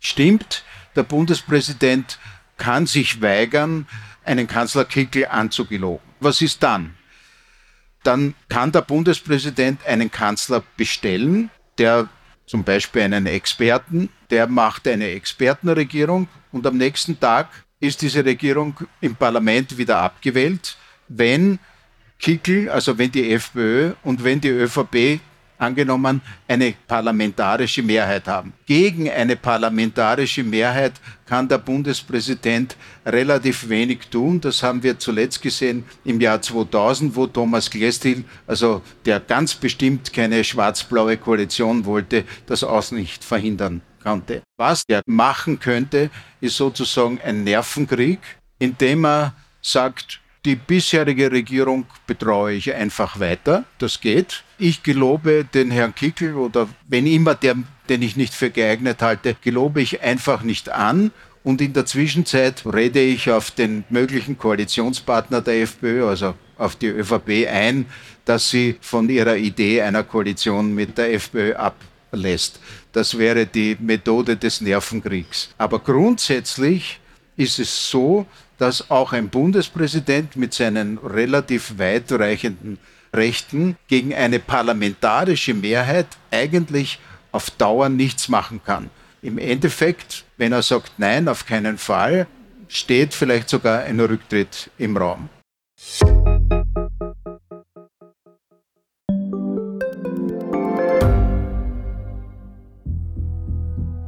Stimmt, der Bundespräsident kann sich weigern, einen Kanzler Kickel anzugelogen. Was ist dann? Dann kann der Bundespräsident einen Kanzler bestellen, der zum Beispiel einen Experten, der macht eine Expertenregierung und am nächsten Tag ist diese Regierung im Parlament wieder abgewählt, wenn Kickel, also wenn die FPÖ und wenn die ÖVP angenommen eine parlamentarische Mehrheit haben. Gegen eine parlamentarische Mehrheit kann der Bundespräsident relativ wenig tun. Das haben wir zuletzt gesehen im Jahr 2000, wo Thomas Klestil, also der ganz bestimmt keine schwarz-blaue Koalition wollte, das auch nicht verhindern konnte. Was er machen könnte, ist sozusagen ein Nervenkrieg, indem er sagt, die bisherige Regierung betreue ich einfach weiter. Das geht. Ich gelobe den Herrn Kickel oder wenn immer der, den ich nicht für geeignet halte, gelobe ich einfach nicht an. Und in der Zwischenzeit rede ich auf den möglichen Koalitionspartner der FPÖ, also auf die ÖVP ein, dass sie von ihrer Idee einer Koalition mit der FPÖ ablässt. Das wäre die Methode des Nervenkriegs. Aber grundsätzlich ist es so, dass auch ein Bundespräsident mit seinen relativ weitreichenden Rechten gegen eine parlamentarische Mehrheit eigentlich auf Dauer nichts machen kann. Im Endeffekt, wenn er sagt Nein, auf keinen Fall, steht vielleicht sogar ein Rücktritt im Raum.